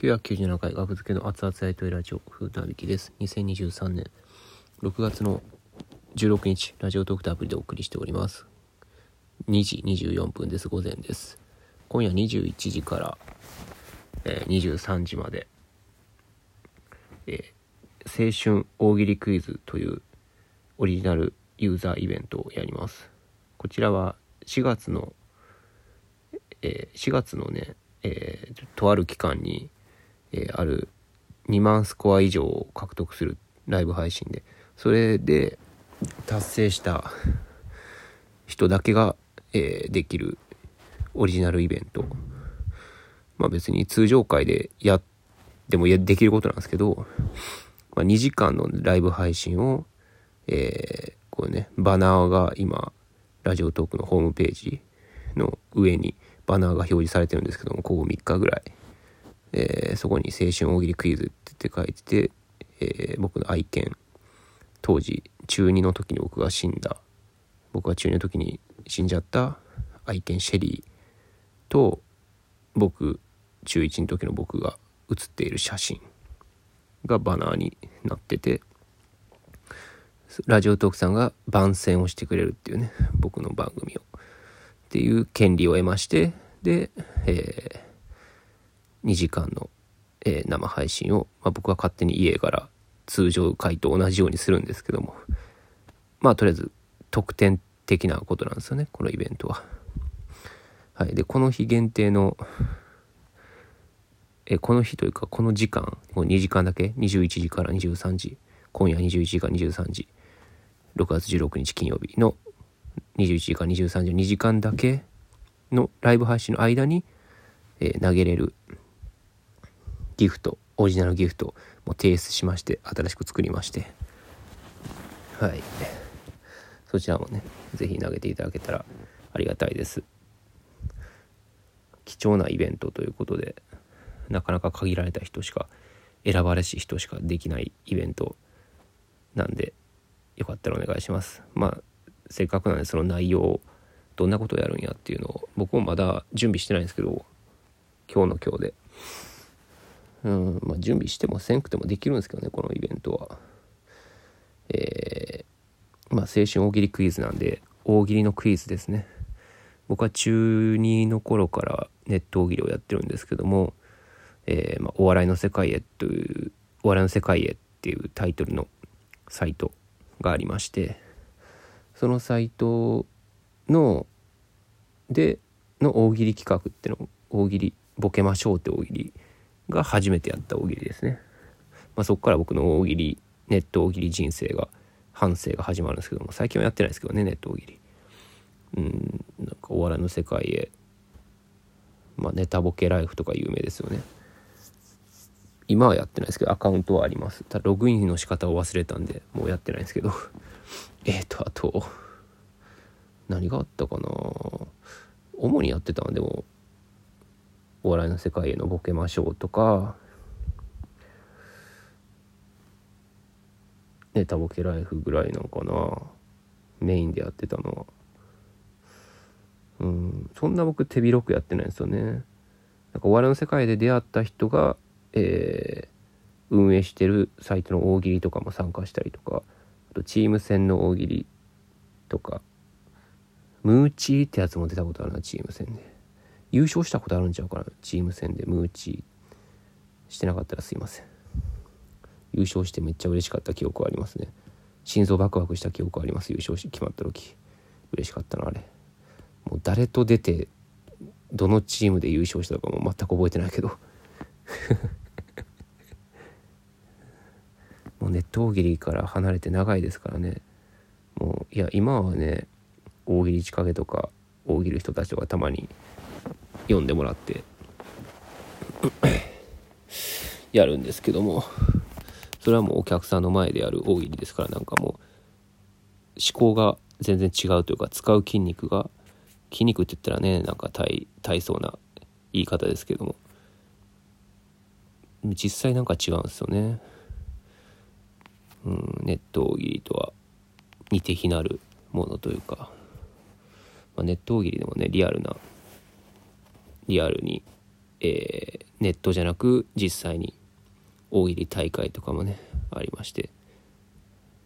997回学付けの熱々やりとりラジオ風なびきです。2023年6月の16日ラジオトークとアプリでお送りしております。2時24分です。午前です。今夜21時から、えー23時まで、えー青春大喜利クイズというオリジナルユーザーイベントをやります。こちらは4月のえー4月のね、えーとある期間に、えーある2万スコア以上を獲得するライブ配信でそれで達成した人だけが、えーできるオリジナルイベント。まあ別に通常回でやってもできることなんですけど、まあ、2時間のライブ配信を、えーこれねバナーが今ラジオトークのホームページの上にバナーが表示されてるんですけどもここ3日ぐらい、えーそこに「青春大喜利クイズ」って書いてて、えー僕の愛犬当時中2の時に僕が死んだ。僕が中2の時に死んじゃった愛犬シェリーと僕中1の時の僕が写っている写真がバナーになっててラジオトークさんが番宣をしてくれるっていうね僕の番組を。っていう権利を得ましてで、え2時間の、えー生配信を、まあ、僕は勝手に家から通常回と同じようにするんですけども。まあとりあえず特典的なことなんですよねこのイベントは。はい、でこの日限定のえこの日というかこの時間もう2時間だけ？21時から23時。今夜21時から23時。6月16日金曜日の21時から23時の2時間だけのライブ配信の間に、えー投げれるギフトオリジナルギフトも提出しまして新しく作りまして。はい。そちらもね是非投げていただけたらありがたいです。貴重なイベントということでなかなか限られた人しか選ばれし人しかできないイベントなんでよかったらお願いします。まあせっかくなんでその内容をどんなことをやるんやっていうのを僕もまだ準備してないんですけど今日の今日で。うんまあ準備してもせんくてもできるんですけどねこのイベントは。えーまあ青春大喜利クイズなんで大喜利のクイズですね。僕は中2の頃からネット大喜利をやってるんですけども、えーまあ、お笑いの世界へというお笑いの世界へっていうタイトルのサイトがありましてそのサイトのでの大喜利企画っていうの大喜利ボケましょうって大喜利が初めてやった大喜利ですね、まあ、そこから僕の大喜利ネット大喜利人生が反省が始まるんですけども最近はやってないですけどねネット大喜利。うんなんかお笑いの世界へまあネタボケライフとか有名ですよね。今はやってないですけどアカウントはあります。ただログインの仕方を忘れたんでもうやってないんですけど。えっとあと何があったかな。主にやってたのでもお笑いの世界へのボケましょうとか。ネタボケライフぐらいなのかな。メインでやってたのは。うんそんな僕手広くやってないんですよね。なんかお笑いの世界で出会った人が、えー運営してるサイトの大喜利とかも参加したりとか。あとチーム戦の大喜利とか。ムーチーってやつも出たことあるなチーム戦で。優勝したことあるんちゃうかな。チーム戦でムーチーしてなかったらすいません。優勝してめっちゃ嬉しかった記憶はありますね。心臓バクバクした記憶はあります。優勝し決まった時。嬉しかったなあれ。もう誰と出てどのチームで優勝したのかも全く覚えてないけど。もうネット大喜利から離れて長いですからね。もういや今はね大喜利仕掛けとか大喜利人たちとかたまに読んでもらって やるんですけどもそれはもうお客さんの前でやる大喜利ですからなんかもう思考が全然違うというか使う筋肉が筋肉って言ったらねなんか体体操な言い方ですけども実際なんか違うんですよね。うん、ネット大喜利とは似て非なるものというか、まあ、ネット大喜利でもねリアルなリアルに、えーネットじゃなく実際に大喜利大会とかもねありまして、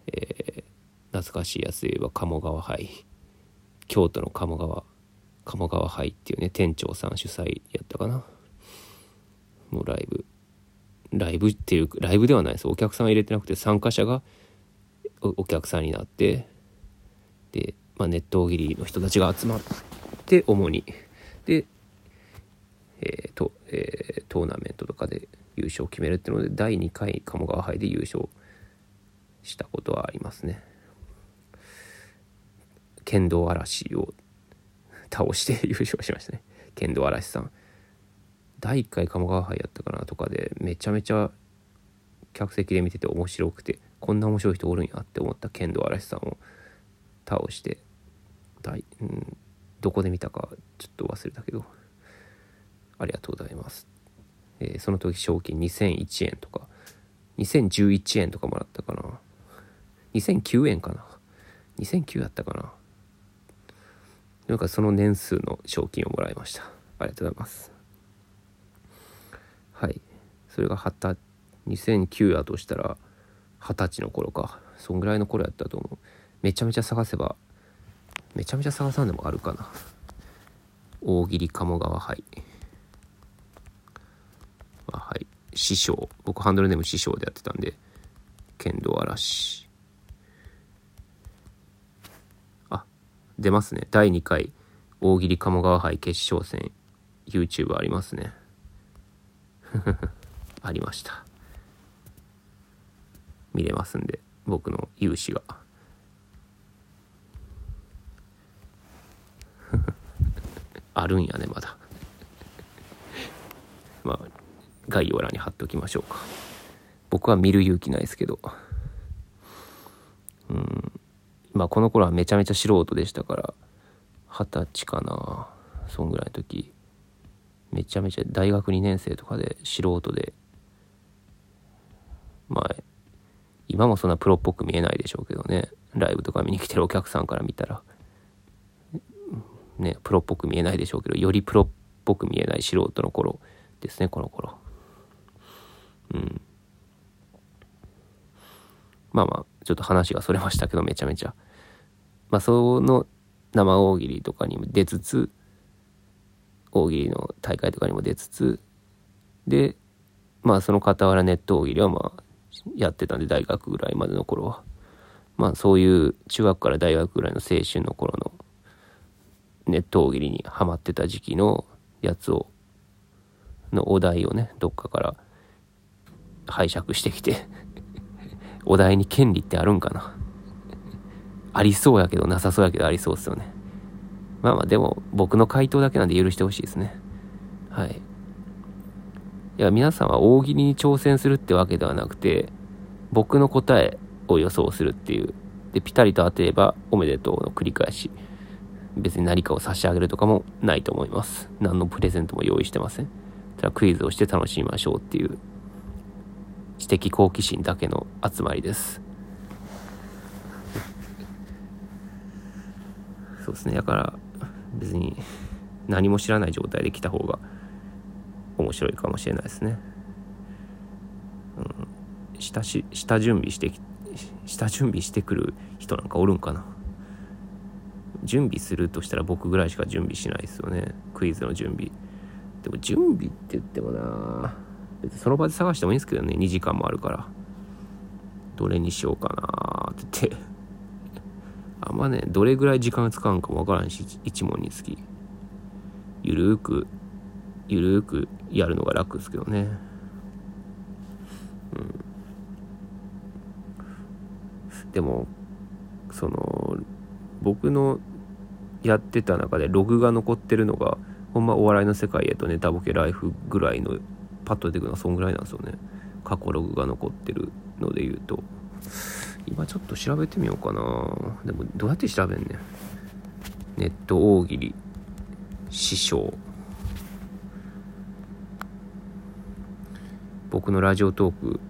えー、懐かしいやつで言えば鴨川杯。京都の鴨川鴨川杯っていうね店長さん主催やったかな。もうライブ。ライブっていうライブではないです。お客さん入れてなくて参加者がお客さんになってで、まあ、ネット大喜利の人たちが集まって主に。で、えーとえー、トーナメントとかで優勝を決めるっていうので第2回鴨川杯で優勝したことはありますね。剣道嵐を倒して優勝しましたね。剣道嵐さん。第1回鴨川杯やったかなとかでめちゃめちゃ客席で見てて面白くてこんな面白い人おるんやって思った剣道嵐さんを倒して大、うん、どこで見たかちょっと忘れたけど。ありがとうございます、えー、その時賞金2001円とか2011円とかもらったかな。2009円かな。2009やったかな。なんかその年数の賞金をもらいました。ありがとうございます。はい。それが2009やとしたら二十歳の頃か。そんぐらいの頃やったと思う。めちゃめちゃ探せばめちゃめちゃ探さんでもあるかな。大喜利鴨川杯はい師匠。僕ハンドルネーム師匠でやってたんで。剣道嵐。あ出ますね。第2回大喜利鴨川杯決勝戦。YouTube ありますね。ありました。見れますんで僕の勇姿が。あるんやねまだ。まあ概要欄に貼っておきましょうか。僕は見る勇気ないですけど。うん。まあこの頃はめちゃめちゃ素人でしたから二十歳かな。そんぐらいの時。めちゃめちゃ大学2年生とかで素人で。まあ今もそんなプロっぽく見えないでしょうけどね。ライブとか見に来てるお客さんから見たら。ねプロっぽく見えないでしょうけどよりプロっぽく見えない素人の頃ですねこの頃。うん。まあまあちょっと話がそれましたけどめちゃめちゃ。まあその生大喜利とかにも出つつ大喜利の大会とかにも出つつでまあその傍らネット大喜利はまあやってたんで大学ぐらいまでの頃は。まあそういう中学から大学ぐらいの青春の頃のネット大喜利にハマってた時期のやつをのお題をねどっかから拝借してきて お題に権利ってあるんかな。ありそうやけどなさそうやけどありそうっすよね。まあまあでも僕の回答だけなんで許してほしいですね。はい。いや皆さんは大喜利に挑戦するってわけではなくて僕の答えを予想するっていう。でピタリと当てればおめでとうの繰り返し別に何かを差し上げるとかもないと思います。何のプレゼントも用意してません。ただクイズをして楽しみましょうっていう知的好奇心だけの集まりです。そうですね。だから別に何も知らない状態で来た方が面白いかもしれないですね。うん、下し下準備して下準備してくる人なんかおるんかな。準備するとしたら僕ぐらいしか準備しないですよね。クイズの準備。でも準備って言ってもなその場で探してもいいんですけどね。2時間もあるから。どれにしようかなって。言って。あんまねどれぐらい時間使うんかもわからんし1問につき。ゆるーくゆるーくやるのが楽ですけどね。うん。でもその僕のやってた中でログが残ってるのがほんまお笑いの世界へとネタボケライフぐらいのパッと出てくるのはそんぐらいなんですよね。過去ログが残ってるので言うと。今ちょっと調べてみようかな。でもどうやって調べんねん。ネット大喜利師匠。僕のラジオトーク。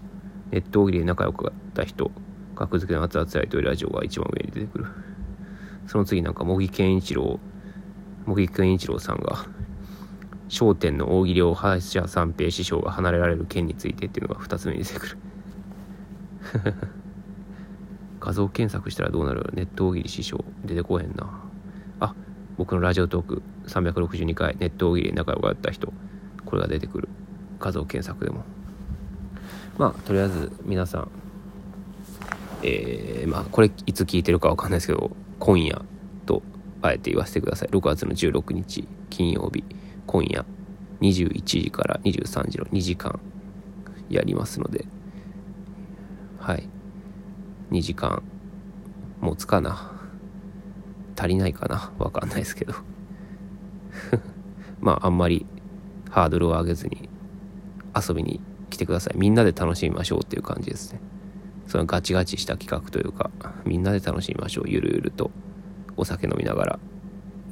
ネット大喜利で仲良かった人。格付けの熱々やというラジオが一番上に出てくる。その次なんか茂木健一郎。茂木健一郎さんが商店の大喜利を林家三平師匠が離れられる件についてっていうのが2つ目に出てくる。画像検索したらどうなる？ネット大喜利師匠出てこへんな。あ僕のラジオトーク362回ネット大喜利仲良かった人。これが出てくる。画像検索でも。まあとりあえず皆さんえー、まあこれいつ聞いてるかわかんないですけど今夜とあえて言わせてください。6月の16日金曜日。今夜21時から23時の2時間やりますので。はい。2時間。持つかな。足りないかな。わかんないですけど。まああんまりハードルを上げずに遊びに来てください。みんなで楽しみましょうっていう感じですね。そのガチガチした企画というかみんなで楽しみましょう。ゆるゆるとお酒飲みながら。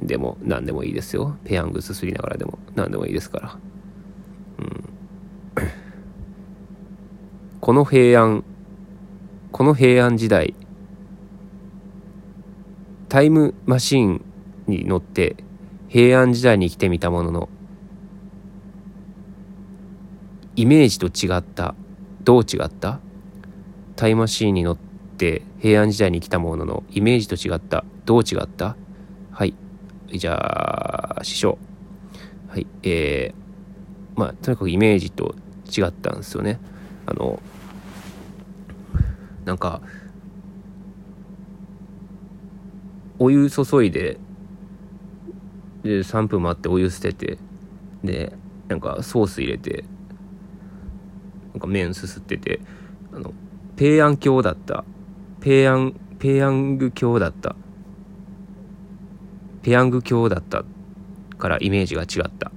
でも何でもいいですよ。ペヤングすすりながらでも何でもいいですから。うん。この平安この平安時代タイムマシーンに乗って平安時代に来てみたもののイメージと違ったどう違った？タイムマシーンに乗って平安時代に来たもののイメージと違ったどう違った？はい。じゃあ師匠。はいえー、まあとにかくイメージと違ったんですよね。あのなんかお湯注いでで3分待ってお湯捨ててでなんかソース入れてなんか麺すすっててあのペヤン教だった。ペヤンペヤング教だった。ペヤング教だったからイメージが違った。